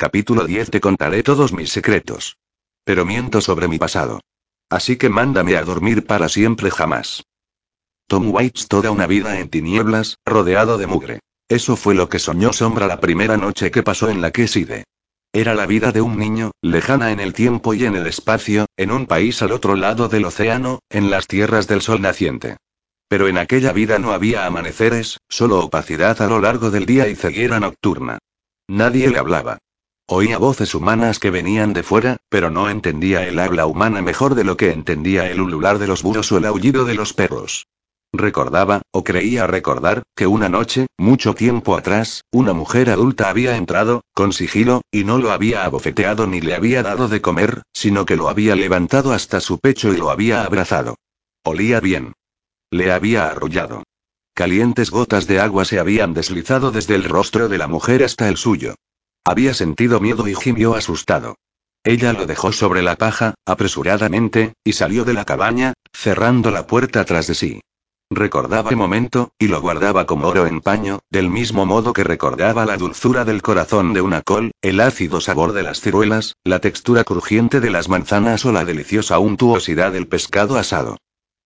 Capítulo 10 Te contaré todos mis secretos. Pero miento sobre mi pasado. Así que mándame a dormir para siempre jamás. Tom Waits toda una vida en tinieblas, rodeado de mugre. Eso fue lo que soñó Sombra la primera noche que pasó en la Queside. Era la vida de un niño, lejana en el tiempo y en el espacio, en un país al otro lado del océano, en las tierras del sol naciente. Pero en aquella vida no había amaneceres, solo opacidad a lo largo del día y ceguera nocturna. Nadie le hablaba. Oía voces humanas que venían de fuera, pero no entendía el habla humana mejor de lo que entendía el ulular de los búhos o el aullido de los perros. Recordaba, o creía recordar, que una noche, mucho tiempo atrás, una mujer adulta había entrado, con sigilo, y no lo había abofeteado ni le había dado de comer, sino que lo había levantado hasta su pecho y lo había abrazado. Olía bien. Le había arrullado. Calientes gotas de agua se habían deslizado desde el rostro de la mujer hasta el suyo. Había sentido miedo y gimió asustado. Ella lo dejó sobre la paja, apresuradamente, y salió de la cabaña, cerrando la puerta tras de sí. Recordaba el momento, y lo guardaba como oro en paño, del mismo modo que recordaba la dulzura del corazón de una col, el ácido sabor de las ciruelas, la textura crujiente de las manzanas o la deliciosa untuosidad del pescado asado.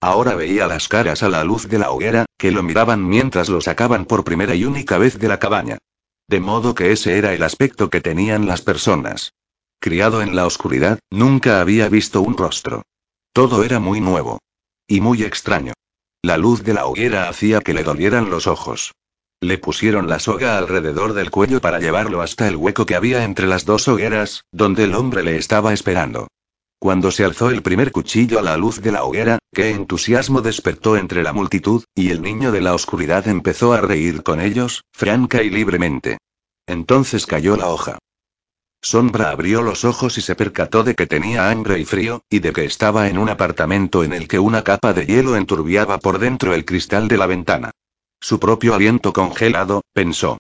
Ahora veía las caras a la luz de la hoguera, que lo miraban mientras lo sacaban por primera y única vez de la cabaña. De modo que ese era el aspecto que tenían las personas. Criado en la oscuridad, nunca había visto un rostro. Todo era muy nuevo. Y muy extraño. La luz de la hoguera hacía que le dolieran los ojos. Le pusieron la soga alrededor del cuello para llevarlo hasta el hueco que había entre las dos hogueras, donde el hombre le estaba esperando. Cuando se alzó el primer cuchillo a la luz de la hoguera, qué entusiasmo despertó entre la multitud, y el niño de la oscuridad empezó a reír con ellos, franca y libremente. Entonces cayó la hoja. Sombra abrió los ojos y se percató de que tenía hambre y frío, y de que estaba en un apartamento en el que una capa de hielo enturbiaba por dentro el cristal de la ventana. Su propio aliento congelado, pensó.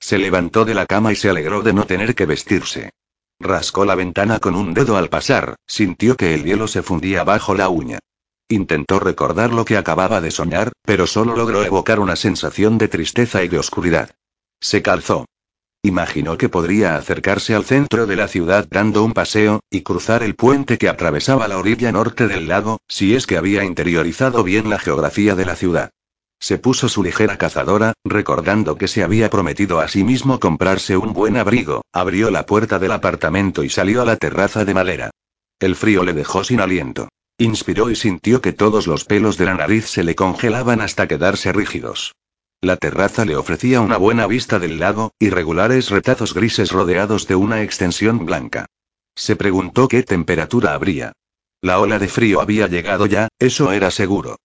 Se levantó de la cama y se alegró de no tener que vestirse. Rascó la ventana con un dedo al pasar, sintió que el hielo se fundía bajo la uña. Intentó recordar lo que acababa de soñar, pero solo logró evocar una sensación de tristeza y de oscuridad. Se calzó. Imaginó que podría acercarse al centro de la ciudad dando un paseo, y cruzar el puente que atravesaba la orilla norte del lago, si es que había interiorizado bien la geografía de la ciudad. Se puso su ligera cazadora, recordando que se había prometido a sí mismo comprarse un buen abrigo, abrió la puerta del apartamento y salió a la terraza de madera. El frío le dejó sin aliento. Inspiró y sintió que todos los pelos de la nariz se le congelaban hasta quedarse rígidos. La terraza le ofrecía una buena vista del lago, y regulares retazos grises rodeados de una extensión blanca. Se preguntó qué temperatura habría. La ola de frío había llegado ya, eso era seguro.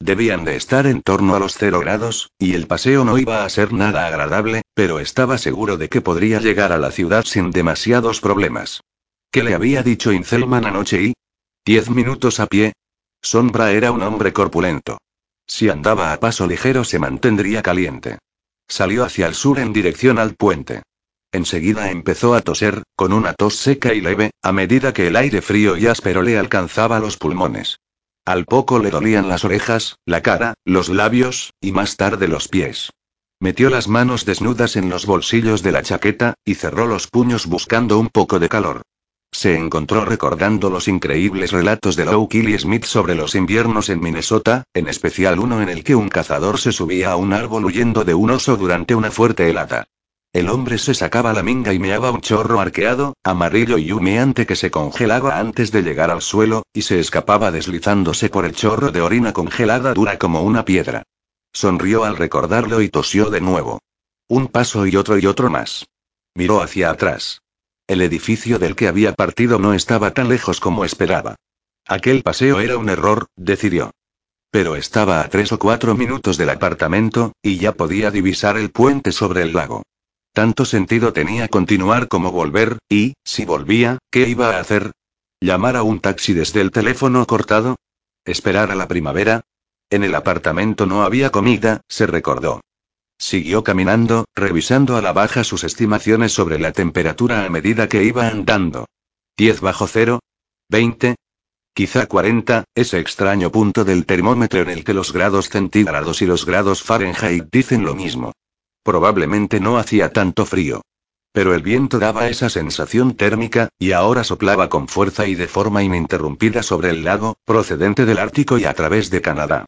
Debían de estar en torno a los cero grados, y el paseo no iba a ser nada agradable, pero estaba seguro de que podría llegar a la ciudad sin demasiados problemas. ¿Qué le había dicho Incelman anoche y? Diez minutos a pie. Sombra era un hombre corpulento. Si andaba a paso ligero se mantendría caliente. Salió hacia el sur en dirección al puente. Enseguida empezó a toser, con una tos seca y leve, a medida que el aire frío y áspero le alcanzaba los pulmones. Al poco le dolían las orejas, la cara, los labios, y más tarde los pies. Metió las manos desnudas en los bolsillos de la chaqueta, y cerró los puños buscando un poco de calor. Se encontró recordando los increíbles relatos de Low Killy Smith sobre los inviernos en Minnesota, en especial uno en el que un cazador se subía a un árbol huyendo de un oso durante una fuerte helada. El hombre se sacaba la minga y meaba un chorro arqueado, amarillo y humeante que se congelaba antes de llegar al suelo, y se escapaba deslizándose por el chorro de orina congelada dura como una piedra. Sonrió al recordarlo y tosió de nuevo. Un paso y otro y otro más. Miró hacia atrás. El edificio del que había partido no estaba tan lejos como esperaba. Aquel paseo era un error, decidió. Pero estaba a tres o cuatro minutos del apartamento, y ya podía divisar el puente sobre el lago. Tanto sentido tenía continuar como volver, y, si volvía, ¿qué iba a hacer? ¿Llamar a un taxi desde el teléfono cortado? ¿Esperar a la primavera? En el apartamento no había comida, se recordó. Siguió caminando, revisando a la baja sus estimaciones sobre la temperatura a medida que iba andando. 10 bajo cero. 20. Quizá 40, ese extraño punto del termómetro en el que los grados centígrados y los grados Fahrenheit dicen lo mismo. Probablemente no hacía tanto frío. Pero el viento daba esa sensación térmica, y ahora soplaba con fuerza y de forma ininterrumpida sobre el lago, procedente del Ártico y a través de Canadá.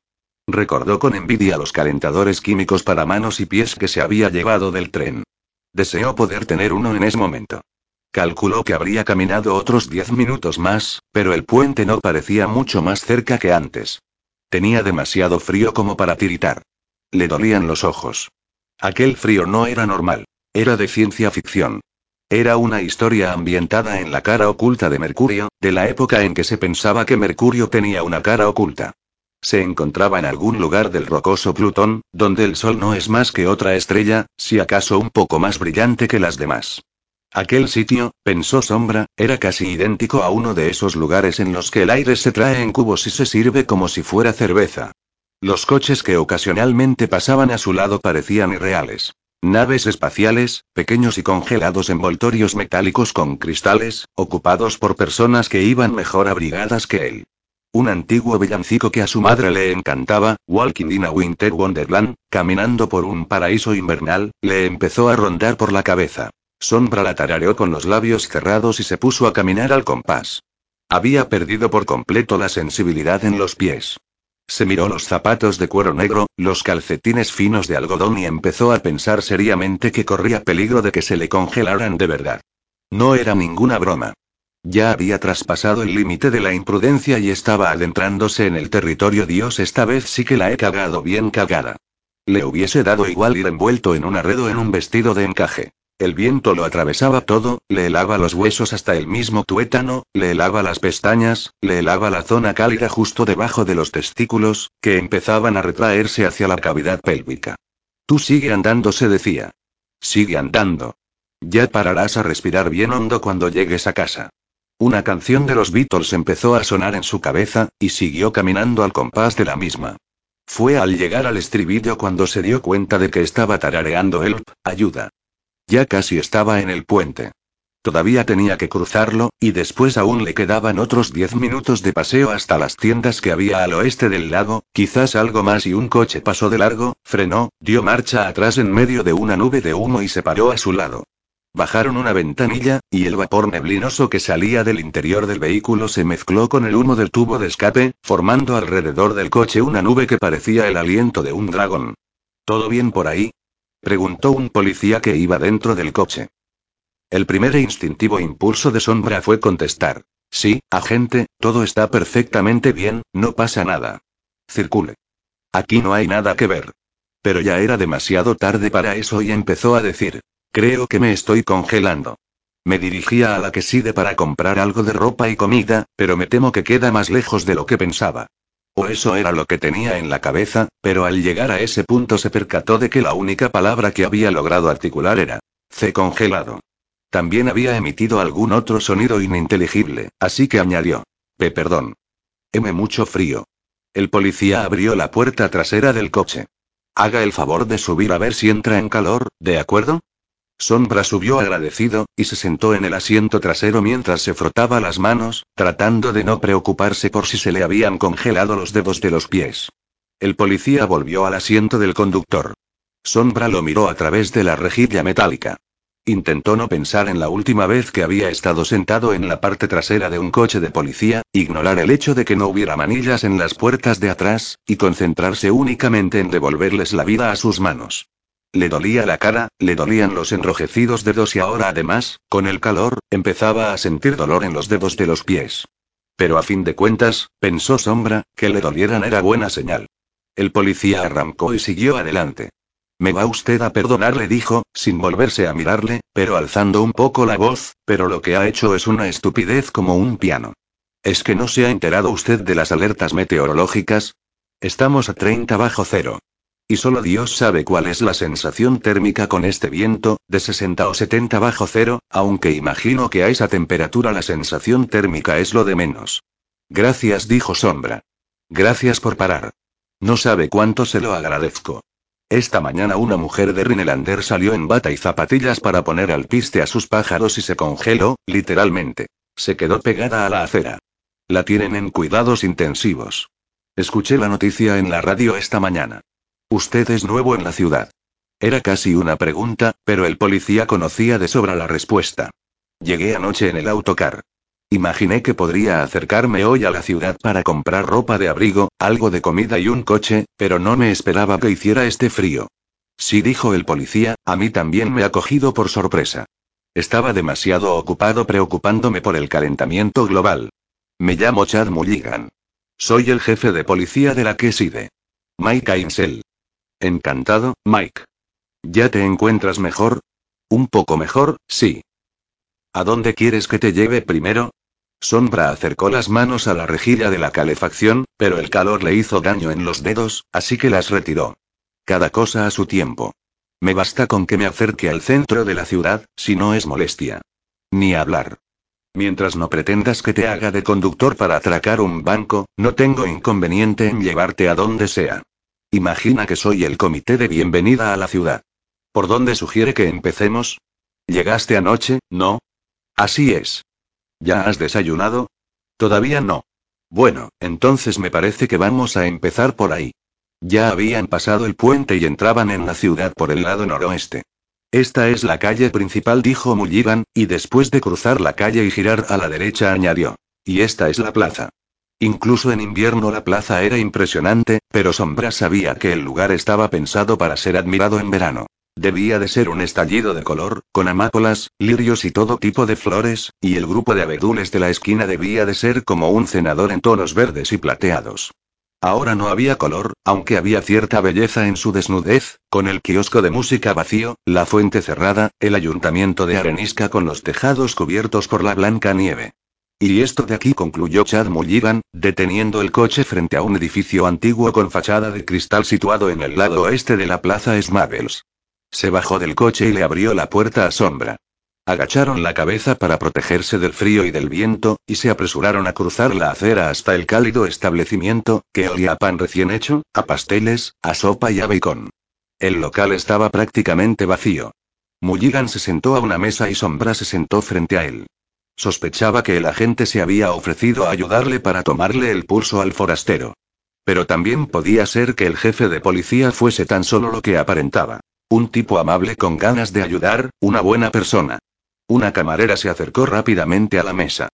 Recordó con envidia los calentadores químicos para manos y pies que se había llevado del tren. Deseó poder tener uno en ese momento. Calculó que habría caminado otros diez minutos más, pero el puente no parecía mucho más cerca que antes. Tenía demasiado frío como para tiritar. Le dolían los ojos. Aquel frío no era normal. Era de ciencia ficción. Era una historia ambientada en la cara oculta de Mercurio, de la época en que se pensaba que Mercurio tenía una cara oculta. Se encontraba en algún lugar del rocoso Plutón, donde el Sol no es más que otra estrella, si acaso un poco más brillante que las demás. Aquel sitio, pensó Sombra, era casi idéntico a uno de esos lugares en los que el aire se trae en cubos y se sirve como si fuera cerveza. Los coches que ocasionalmente pasaban a su lado parecían irreales. Naves espaciales, pequeños y congelados envoltorios metálicos con cristales, ocupados por personas que iban mejor abrigadas que él. Un antiguo villancico que a su madre le encantaba, Walking in a Winter Wonderland, caminando por un paraíso invernal, le empezó a rondar por la cabeza. Sombra la tarareó con los labios cerrados y se puso a caminar al compás. Había perdido por completo la sensibilidad en los pies. Se miró los zapatos de cuero negro, los calcetines finos de algodón y empezó a pensar seriamente que corría peligro de que se le congelaran de verdad. No era ninguna broma. Ya había traspasado el límite de la imprudencia y estaba adentrándose en el territorio Dios esta vez sí que la he cagado bien cagada. Le hubiese dado igual ir envuelto en un arredo en un vestido de encaje. El viento lo atravesaba todo, le helaba los huesos hasta el mismo tuétano, le helaba las pestañas, le helaba la zona cálida justo debajo de los testículos, que empezaban a retraerse hacia la cavidad pélvica. Tú sigue andando, se decía. Sigue andando. Ya pararás a respirar bien hondo cuando llegues a casa. Una canción de los Beatles empezó a sonar en su cabeza, y siguió caminando al compás de la misma. Fue al llegar al estribillo cuando se dio cuenta de que estaba tarareando Help, ayuda. Ya casi estaba en el puente. Todavía tenía que cruzarlo, y después aún le quedaban otros diez minutos de paseo hasta las tiendas que había al oeste del lago, quizás algo más y un coche pasó de largo, frenó, dio marcha atrás en medio de una nube de humo y se paró a su lado. Bajaron una ventanilla, y el vapor neblinoso que salía del interior del vehículo se mezcló con el humo del tubo de escape, formando alrededor del coche una nube que parecía el aliento de un dragón. ¿Todo bien por ahí? Preguntó un policía que iba dentro del coche. El primer e instintivo impulso de Sombra fue contestar. Sí, agente, todo está perfectamente bien, no pasa nada. Circule. Aquí no hay nada que ver. Pero ya era demasiado tarde para eso y empezó a decir. Creo que me estoy congelando. Me dirigía a la queside para comprar algo de ropa y comida, pero me temo que queda más lejos de lo que pensaba. O eso era lo que tenía en la cabeza, pero al llegar a ese punto se percató de que la única palabra que había logrado articular era C congelado. También había emitido algún otro sonido ininteligible, así que añadió. P perdón. M mucho frío. El policía abrió la puerta trasera del coche. Haga el favor de subir a ver si entra en calor, ¿de acuerdo? Sombra subió agradecido, y se sentó en el asiento trasero mientras se frotaba las manos, tratando de no preocuparse por si se le habían congelado los dedos de los pies. El policía volvió al asiento del conductor. Sombra lo miró a través de la rejilla metálica. Intentó no pensar en la última vez que había estado sentado en la parte trasera de un coche de policía, ignorar el hecho de que no hubiera manillas en las puertas de atrás, y concentrarse únicamente en devolverles la vida a sus manos. Le dolía la cara, le dolían los enrojecidos dedos y ahora además, con el calor, empezaba a sentir dolor en los dedos de los pies. Pero a fin de cuentas, pensó Sombra, que le dolieran era buena señal. El policía arrancó y siguió adelante. Me va usted a perdonar, le dijo, sin volverse a mirarle, pero alzando un poco la voz, pero lo que ha hecho es una estupidez como un piano. ¿Es que no se ha enterado usted de las alertas meteorológicas? Estamos a 30 bajo cero. Y solo Dios sabe cuál es la sensación térmica con este viento, de 60 o 70 bajo cero, aunque imagino que a esa temperatura la sensación térmica es lo de menos. Gracias, dijo Sombra. Gracias por parar. No sabe cuánto se lo agradezco. Esta mañana una mujer de Rinelander salió en bata y zapatillas para poner al piste a sus pájaros y se congeló, literalmente. Se quedó pegada a la acera. La tienen en cuidados intensivos. Escuché la noticia en la radio esta mañana. Usted es nuevo en la ciudad. Era casi una pregunta, pero el policía conocía de sobra la respuesta. Llegué anoche en el autocar. Imaginé que podría acercarme hoy a la ciudad para comprar ropa de abrigo, algo de comida y un coche, pero no me esperaba que hiciera este frío. Sí dijo el policía, a mí también me ha cogido por sorpresa. Estaba demasiado ocupado preocupándome por el calentamiento global. Me llamo Chad Mulligan. Soy el jefe de policía de la Queside. Mike Ainsel. Encantado, Mike. ¿Ya te encuentras mejor? Un poco mejor, sí. ¿A dónde quieres que te lleve primero? Sombra acercó las manos a la rejilla de la calefacción, pero el calor le hizo daño en los dedos, así que las retiró. Cada cosa a su tiempo. Me basta con que me acerque al centro de la ciudad, si no es molestia. Ni hablar. Mientras no pretendas que te haga de conductor para atracar un banco, no tengo inconveniente en llevarte a donde sea. Imagina que soy el comité de bienvenida a la ciudad. ¿Por dónde sugiere que empecemos? ¿Llegaste anoche, no? Así es. ¿Ya has desayunado? Todavía no. Bueno, entonces me parece que vamos a empezar por ahí. Ya habían pasado el puente y entraban en la ciudad por el lado noroeste. Esta es la calle principal, dijo Mulligan, y después de cruzar la calle y girar a la derecha añadió. Y esta es la plaza. Incluso en invierno la plaza era impresionante, pero Sombra sabía que el lugar estaba pensado para ser admirado en verano. Debía de ser un estallido de color, con amápolas, lirios y todo tipo de flores, y el grupo de abedules de la esquina debía de ser como un cenador en tonos verdes y plateados. Ahora no había color, aunque había cierta belleza en su desnudez, con el kiosco de música vacío, la fuente cerrada, el ayuntamiento de arenisca con los tejados cubiertos por la blanca nieve. Y esto de aquí concluyó Chad Mulligan, deteniendo el coche frente a un edificio antiguo con fachada de cristal situado en el lado oeste de la plaza Smables. Se bajó del coche y le abrió la puerta a sombra. Agacharon la cabeza para protegerse del frío y del viento, y se apresuraron a cruzar la acera hasta el cálido establecimiento, que olía a pan recién hecho, a pasteles, a sopa y a bacon. El local estaba prácticamente vacío. Mulligan se sentó a una mesa y Sombra se sentó frente a él. Sospechaba que el agente se había ofrecido a ayudarle para tomarle el pulso al forastero. Pero también podía ser que el jefe de policía fuese tan solo lo que aparentaba. Un tipo amable con ganas de ayudar, una buena persona. Una camarera se acercó rápidamente a la mesa.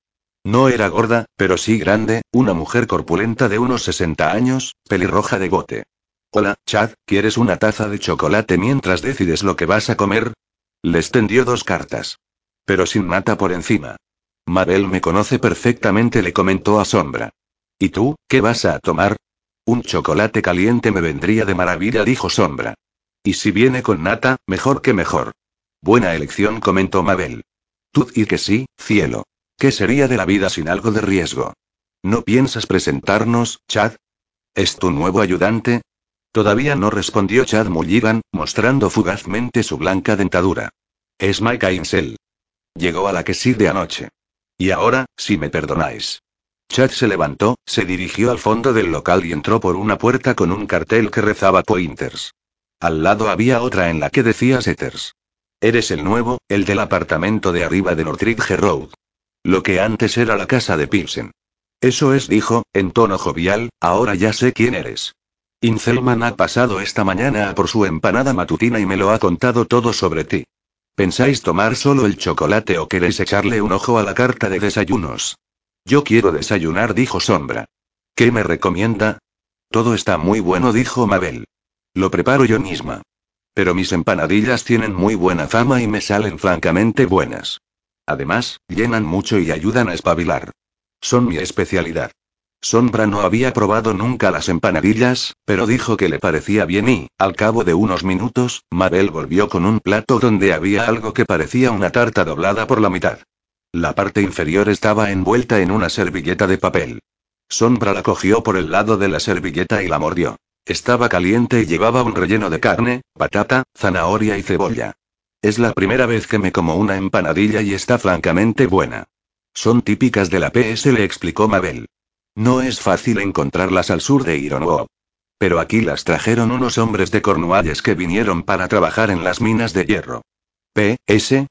No era gorda, pero sí grande, una mujer corpulenta de unos 60 años, pelirroja de bote. Hola, Chad, ¿quieres una taza de chocolate mientras decides lo que vas a comer? Les tendió dos cartas. Pero sin mata por encima. Mabel me conoce perfectamente, le comentó a Sombra. ¿Y tú, qué vas a tomar? Un chocolate caliente me vendría de maravilla, dijo Sombra. Y si viene con nata, mejor que mejor. Buena elección, comentó Mabel. Tú y que sí, cielo. ¿Qué sería de la vida sin algo de riesgo? ¿No piensas presentarnos, Chad? ¿Es tu nuevo ayudante? Todavía no respondió Chad Mulligan, mostrando fugazmente su blanca dentadura. Es Mike Ainsel. Llegó a la que sí de anoche. Y ahora, si me perdonáis. Chad se levantó, se dirigió al fondo del local y entró por una puerta con un cartel que rezaba Pointers. Al lado había otra en la que decía Setters. Eres el nuevo, el del apartamento de arriba de Northridge Road. Lo que antes era la casa de Pilsen. Eso es, dijo, en tono jovial, ahora ya sé quién eres. Incelman ha pasado esta mañana por su empanada matutina y me lo ha contado todo sobre ti. ¿Pensáis tomar solo el chocolate o queréis echarle un ojo a la carta de desayunos? Yo quiero desayunar, dijo Sombra. ¿Qué me recomienda? Todo está muy bueno, dijo Mabel. Lo preparo yo misma. Pero mis empanadillas tienen muy buena fama y me salen francamente buenas. Además, llenan mucho y ayudan a espabilar. Son mi especialidad. Sombra no había probado nunca las empanadillas, pero dijo que le parecía bien y, al cabo de unos minutos, Mabel volvió con un plato donde había algo que parecía una tarta doblada por la mitad. La parte inferior estaba envuelta en una servilleta de papel. Sombra la cogió por el lado de la servilleta y la mordió. Estaba caliente y llevaba un relleno de carne, patata, zanahoria y cebolla. Es la primera vez que me como una empanadilla y está francamente buena. Son típicas de la PS, le explicó Mabel. No es fácil encontrarlas al sur de Ironwood. Pero aquí las trajeron unos hombres de Cornualles que vinieron para trabajar en las minas de hierro. PS.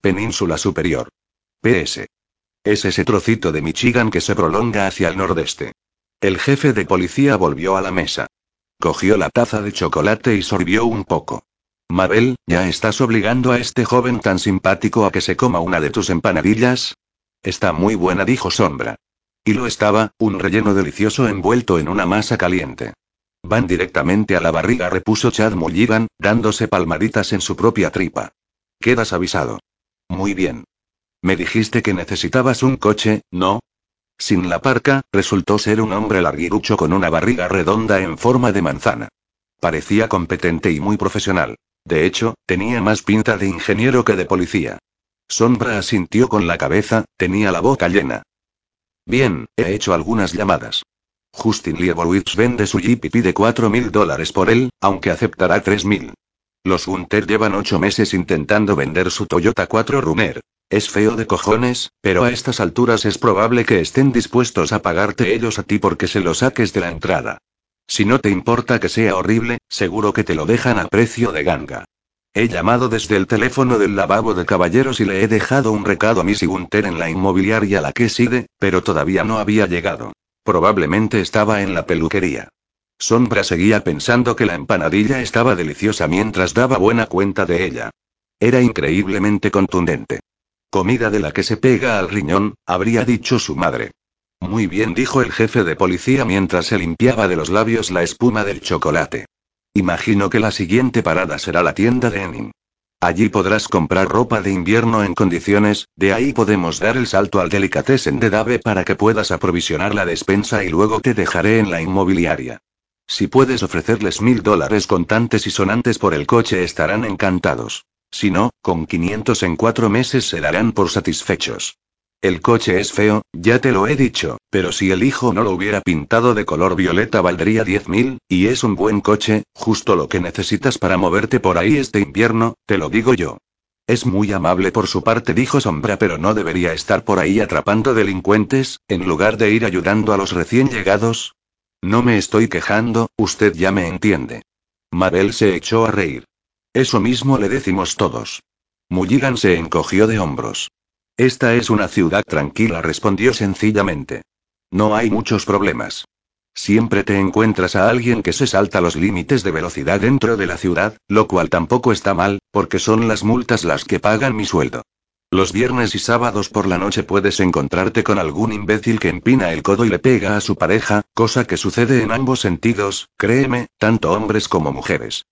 Península Superior. PS. Es ese trocito de Michigan que se prolonga hacia el nordeste. El jefe de policía volvió a la mesa. Cogió la taza de chocolate y sorbió un poco. Mabel, ¿ya estás obligando a este joven tan simpático a que se coma una de tus empanadillas? Está muy buena, dijo Sombra. Y lo estaba, un relleno delicioso envuelto en una masa caliente. Van directamente a la barriga, repuso Chad Mulligan, dándose palmaditas en su propia tripa. Quedas avisado. Muy bien. Me dijiste que necesitabas un coche, ¿no? Sin la parca, resultó ser un hombre larguirucho con una barriga redonda en forma de manzana. Parecía competente y muy profesional. De hecho, tenía más pinta de ingeniero que de policía. Sombra asintió con la cabeza, tenía la boca llena. Bien, he hecho algunas llamadas. Justin Liebowitz vende su Jeep y pide cuatro mil dólares por él, aunque aceptará tres mil. Los Gunter llevan ocho meses intentando vender su Toyota 4 Runner. Es feo de cojones, pero a estas alturas es probable que estén dispuestos a pagarte ellos a ti porque se lo saques de la entrada. Si no te importa que sea horrible, seguro que te lo dejan a precio de ganga. He llamado desde el teléfono del lavabo de caballeros y le he dejado un recado a Missy Gunter en la inmobiliaria la que sigue, pero todavía no había llegado. Probablemente estaba en la peluquería. Sombra seguía pensando que la empanadilla estaba deliciosa mientras daba buena cuenta de ella. Era increíblemente contundente. Comida de la que se pega al riñón, habría dicho su madre. Muy bien, dijo el jefe de policía mientras se limpiaba de los labios la espuma del chocolate. Imagino que la siguiente parada será la tienda de Enin. Allí podrás comprar ropa de invierno en condiciones, de ahí podemos dar el salto al delicatessen de Dave para que puedas aprovisionar la despensa y luego te dejaré en la inmobiliaria. Si puedes ofrecerles mil dólares contantes y sonantes por el coche estarán encantados. Si no, con 500 en cuatro meses se darán por satisfechos. El coche es feo, ya te lo he dicho, pero si el hijo no lo hubiera pintado de color violeta valdría 10.000, y es un buen coche, justo lo que necesitas para moverte por ahí este invierno, te lo digo yo. Es muy amable por su parte, dijo Sombra, pero no debería estar por ahí atrapando delincuentes, en lugar de ir ayudando a los recién llegados. No me estoy quejando, usted ya me entiende. Mabel se echó a reír. Eso mismo le decimos todos. Mulligan se encogió de hombros. Esta es una ciudad tranquila, respondió sencillamente. No hay muchos problemas. Siempre te encuentras a alguien que se salta los límites de velocidad dentro de la ciudad, lo cual tampoco está mal, porque son las multas las que pagan mi sueldo. Los viernes y sábados por la noche puedes encontrarte con algún imbécil que empina el codo y le pega a su pareja, cosa que sucede en ambos sentidos, créeme, tanto hombres como mujeres.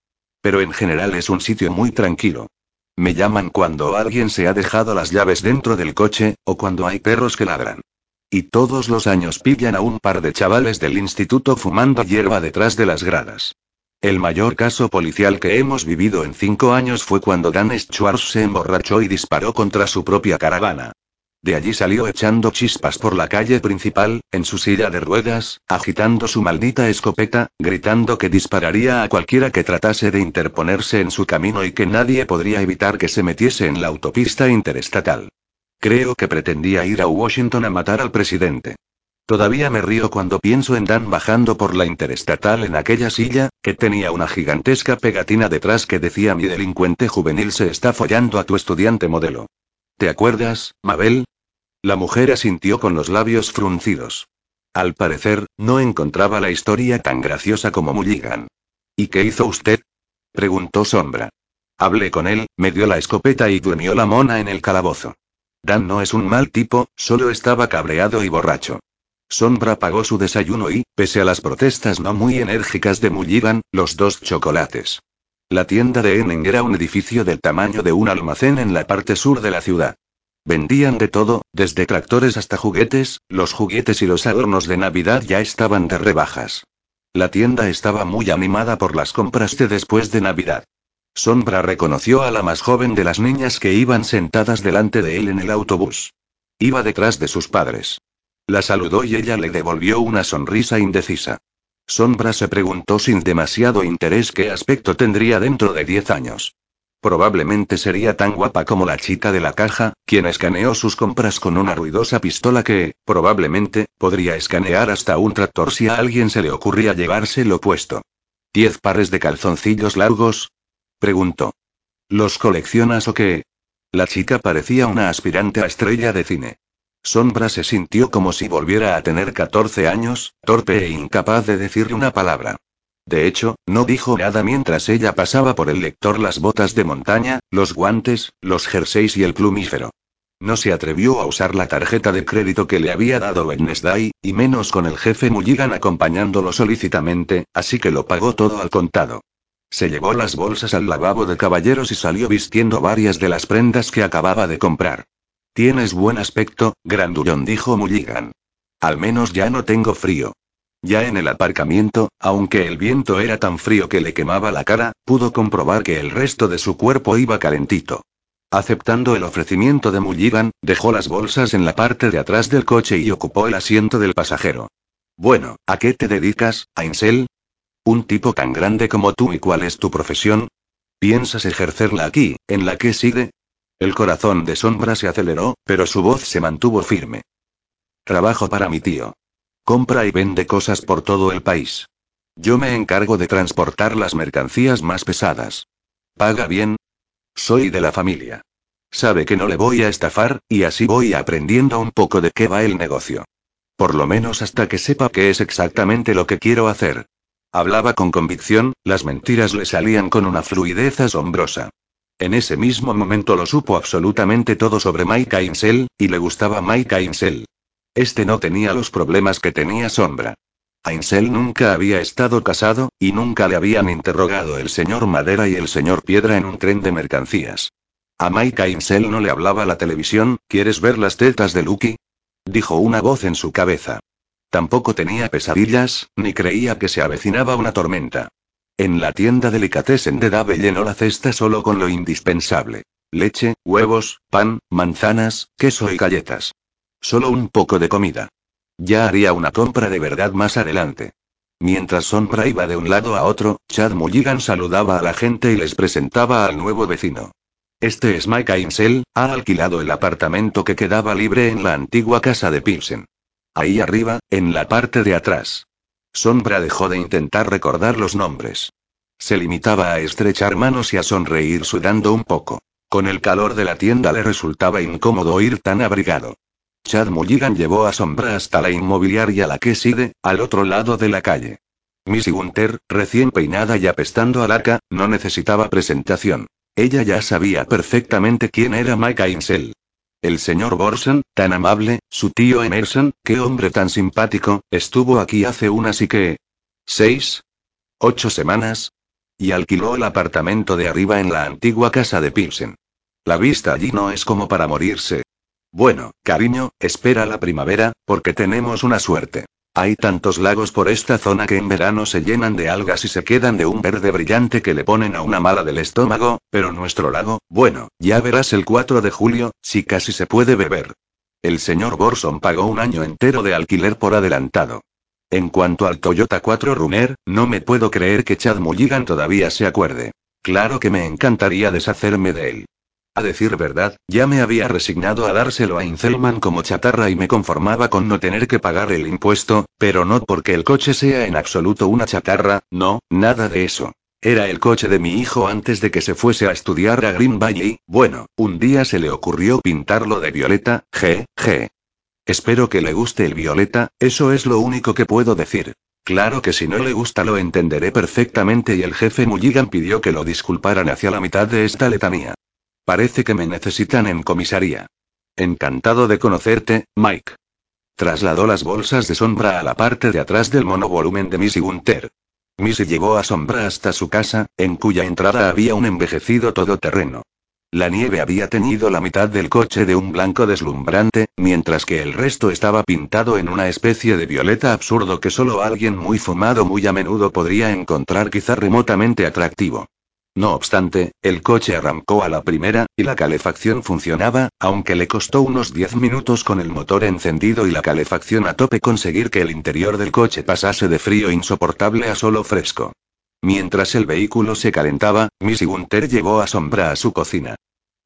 Pero en general es un sitio muy tranquilo. Me llaman cuando alguien se ha dejado las llaves dentro del coche, o cuando hay perros que ladran. Y todos los años pillan a un par de chavales del instituto fumando hierba detrás de las gradas. El mayor caso policial que hemos vivido en cinco años fue cuando Dan Schwartz se emborrachó y disparó contra su propia caravana. De allí salió echando chispas por la calle principal, en su silla de ruedas, agitando su maldita escopeta, gritando que dispararía a cualquiera que tratase de interponerse en su camino y que nadie podría evitar que se metiese en la autopista interestatal. Creo que pretendía ir a Washington a matar al presidente. Todavía me río cuando pienso en Dan bajando por la interestatal en aquella silla, que tenía una gigantesca pegatina detrás que decía mi delincuente juvenil se está follando a tu estudiante modelo. ¿Te acuerdas, Mabel? La mujer asintió con los labios fruncidos. Al parecer, no encontraba la historia tan graciosa como Mulligan. ¿Y qué hizo usted? preguntó Sombra. Hablé con él, me dio la escopeta y durmió la mona en el calabozo. Dan no es un mal tipo, solo estaba cabreado y borracho. Sombra pagó su desayuno y, pese a las protestas no muy enérgicas de Mulligan, los dos chocolates. La tienda de Enning era un edificio del tamaño de un almacén en la parte sur de la ciudad. Vendían de todo, desde tractores hasta juguetes, los juguetes y los adornos de Navidad ya estaban de rebajas. La tienda estaba muy animada por las compras de después de Navidad. Sombra reconoció a la más joven de las niñas que iban sentadas delante de él en el autobús. Iba detrás de sus padres. La saludó y ella le devolvió una sonrisa indecisa. Sombra se preguntó sin demasiado interés qué aspecto tendría dentro de 10 años. Probablemente sería tan guapa como la chica de la caja, quien escaneó sus compras con una ruidosa pistola que, probablemente, podría escanear hasta un tractor si a alguien se le ocurría llevárselo puesto. ¿Diez pares de calzoncillos largos? Preguntó. ¿Los coleccionas o qué? La chica parecía una aspirante a estrella de cine. Sombra se sintió como si volviera a tener 14 años, torpe e incapaz de decirle una palabra. De hecho, no dijo nada mientras ella pasaba por el lector las botas de montaña, los guantes, los jerseys y el plumífero. No se atrevió a usar la tarjeta de crédito que le había dado Wednesday, y menos con el jefe Mulligan acompañándolo solícitamente, así que lo pagó todo al contado. Se llevó las bolsas al lavabo de caballeros y salió vistiendo varias de las prendas que acababa de comprar. Tienes buen aspecto, grandullón, dijo Mulligan. Al menos ya no tengo frío. Ya en el aparcamiento, aunque el viento era tan frío que le quemaba la cara, pudo comprobar que el resto de su cuerpo iba calentito. Aceptando el ofrecimiento de Mulligan, dejó las bolsas en la parte de atrás del coche y ocupó el asiento del pasajero. Bueno, ¿a qué te dedicas, Ainsel? Un tipo tan grande como tú y cuál es tu profesión? ¿Piensas ejercerla aquí, en la que sigue? El corazón de Sombra se aceleró, pero su voz se mantuvo firme. Trabajo para mi tío. Compra y vende cosas por todo el país. Yo me encargo de transportar las mercancías más pesadas. ¿Paga bien? Soy de la familia. Sabe que no le voy a estafar, y así voy aprendiendo un poco de qué va el negocio. Por lo menos hasta que sepa qué es exactamente lo que quiero hacer. Hablaba con convicción, las mentiras le salían con una fluidez asombrosa. En ese mismo momento lo supo absolutamente todo sobre Mike Ainsel, y le gustaba Mike Ainsel. Este no tenía los problemas que tenía Sombra. Ainsel nunca había estado casado, y nunca le habían interrogado el señor Madera y el señor Piedra en un tren de mercancías. A Mike Ainsel no le hablaba la televisión, ¿quieres ver las tetas de Lucky? Dijo una voz en su cabeza. Tampoco tenía pesadillas, ni creía que se avecinaba una tormenta. En la tienda delicatessen de Dave llenó la cesta solo con lo indispensable. Leche, huevos, pan, manzanas, queso y galletas. Solo un poco de comida. Ya haría una compra de verdad más adelante. Mientras Sombra iba de un lado a otro, Chad Mulligan saludaba a la gente y les presentaba al nuevo vecino. Este es Mike Ainsel, ha alquilado el apartamento que quedaba libre en la antigua casa de Pilsen. Ahí arriba, en la parte de atrás. Sombra dejó de intentar recordar los nombres. Se limitaba a estrechar manos y a sonreír sudando un poco. Con el calor de la tienda le resultaba incómodo ir tan abrigado. Chad Mulligan llevó a Sombra hasta la inmobiliaria la que sigue, al otro lado de la calle. Missy Gunter, recién peinada y apestando a laca, no necesitaba presentación. Ella ya sabía perfectamente quién era Mike Ainsel. El señor Borson, tan amable, su tío Emerson, qué hombre tan simpático, estuvo aquí hace unas y que... ¿Seis? ¿Ocho semanas? Y alquiló el apartamento de arriba en la antigua casa de Pilsen. La vista allí no es como para morirse, bueno, cariño, espera la primavera, porque tenemos una suerte. Hay tantos lagos por esta zona que en verano se llenan de algas y se quedan de un verde brillante que le ponen a una mala del estómago, pero nuestro lago, bueno, ya verás el 4 de julio, si casi se puede beber. El señor Borson pagó un año entero de alquiler por adelantado. En cuanto al Toyota 4 Runner, no me puedo creer que Chad Mulligan todavía se acuerde. Claro que me encantaría deshacerme de él. A decir verdad, ya me había resignado a dárselo a Incelman como chatarra y me conformaba con no tener que pagar el impuesto, pero no porque el coche sea en absoluto una chatarra, no, nada de eso. Era el coche de mi hijo antes de que se fuese a estudiar a Green Valley, bueno, un día se le ocurrió pintarlo de violeta, g, g. Espero que le guste el violeta, eso es lo único que puedo decir. Claro que si no le gusta lo entenderé perfectamente y el jefe Mulligan pidió que lo disculparan hacia la mitad de esta letanía. Parece que me necesitan en comisaría. Encantado de conocerte, Mike. Trasladó las bolsas de sombra a la parte de atrás del monovolumen de Missy Gunter. Missy llevó a Sombra hasta su casa, en cuya entrada había un envejecido todoterreno. La nieve había tenido la mitad del coche de un blanco deslumbrante, mientras que el resto estaba pintado en una especie de violeta absurdo que solo alguien muy fumado muy a menudo podría encontrar quizá remotamente atractivo. No obstante, el coche arrancó a la primera, y la calefacción funcionaba, aunque le costó unos 10 minutos con el motor encendido y la calefacción a tope conseguir que el interior del coche pasase de frío insoportable a solo fresco. Mientras el vehículo se calentaba, Missy Gunter llevó a Sombra a su cocina.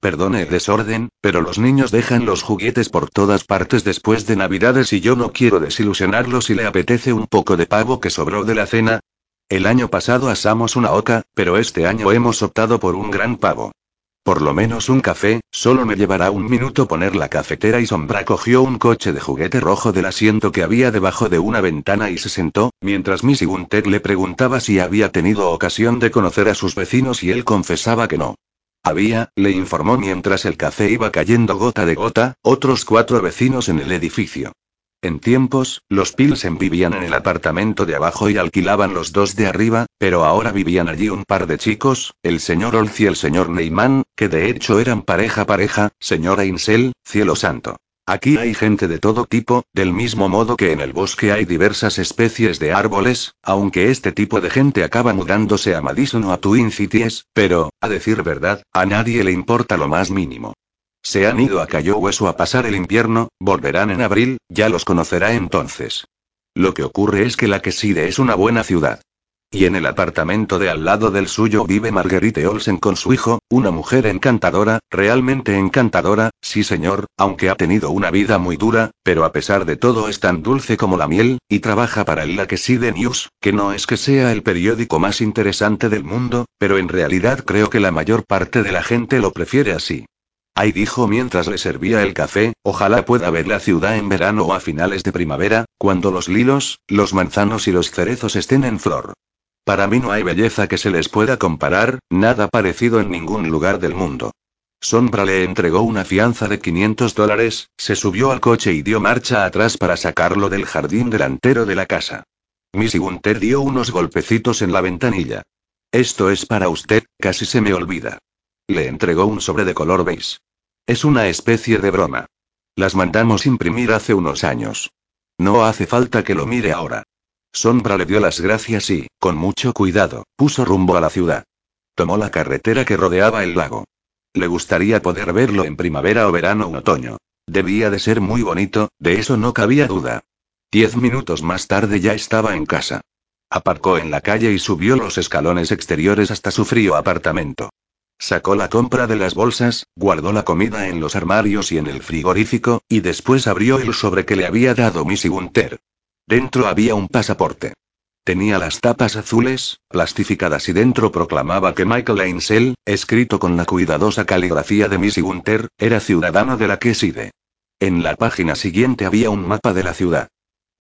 Perdone el desorden, pero los niños dejan los juguetes por todas partes después de Navidades y yo no quiero desilusionarlos si le apetece un poco de pavo que sobró de la cena, el año pasado asamos una oca, pero este año hemos optado por un gran pavo. Por lo menos un café, solo me llevará un minuto poner la cafetera y Sombra cogió un coche de juguete rojo del asiento que había debajo de una ventana y se sentó, mientras Missy Gunter le preguntaba si había tenido ocasión de conocer a sus vecinos y él confesaba que no. Había, le informó mientras el café iba cayendo gota de gota, otros cuatro vecinos en el edificio. En tiempos, los Pilsen vivían en el apartamento de abajo y alquilaban los dos de arriba, pero ahora vivían allí un par de chicos, el señor Olz y el señor Neyman, que de hecho eran pareja pareja, señora Insel, cielo santo. Aquí hay gente de todo tipo, del mismo modo que en el bosque hay diversas especies de árboles, aunque este tipo de gente acaba mudándose a Madison o a Twin Cities, pero, a decir verdad, a nadie le importa lo más mínimo. Se han ido a Cayo Hueso a pasar el invierno, volverán en abril, ya los conocerá entonces. Lo que ocurre es que la Queside es una buena ciudad. Y en el apartamento de al lado del suyo vive Marguerite Olsen con su hijo, una mujer encantadora, realmente encantadora, sí señor, aunque ha tenido una vida muy dura, pero a pesar de todo es tan dulce como la miel, y trabaja para el La Queside News, que no es que sea el periódico más interesante del mundo, pero en realidad creo que la mayor parte de la gente lo prefiere así. Ay dijo mientras le servía el café, ojalá pueda ver la ciudad en verano o a finales de primavera, cuando los lilos, los manzanos y los cerezos estén en flor. Para mí no hay belleza que se les pueda comparar, nada parecido en ningún lugar del mundo. Sombra le entregó una fianza de 500 dólares, se subió al coche y dio marcha atrás para sacarlo del jardín delantero de la casa. Missy Gunter dio unos golpecitos en la ventanilla. Esto es para usted, casi se me olvida. Le entregó un sobre de color beige. Es una especie de broma. Las mandamos imprimir hace unos años. No hace falta que lo mire ahora. Sombra le dio las gracias y, con mucho cuidado, puso rumbo a la ciudad. Tomó la carretera que rodeaba el lago. Le gustaría poder verlo en primavera o verano o otoño. Debía de ser muy bonito, de eso no cabía duda. Diez minutos más tarde ya estaba en casa. Aparcó en la calle y subió los escalones exteriores hasta su frío apartamento. Sacó la compra de las bolsas, guardó la comida en los armarios y en el frigorífico, y después abrió el sobre que le había dado Missy Gunter. Dentro había un pasaporte. Tenía las tapas azules, plastificadas y dentro proclamaba que Michael Ainsel, escrito con la cuidadosa caligrafía de Missy Gunter, era ciudadano de la Queside. En la página siguiente había un mapa de la ciudad.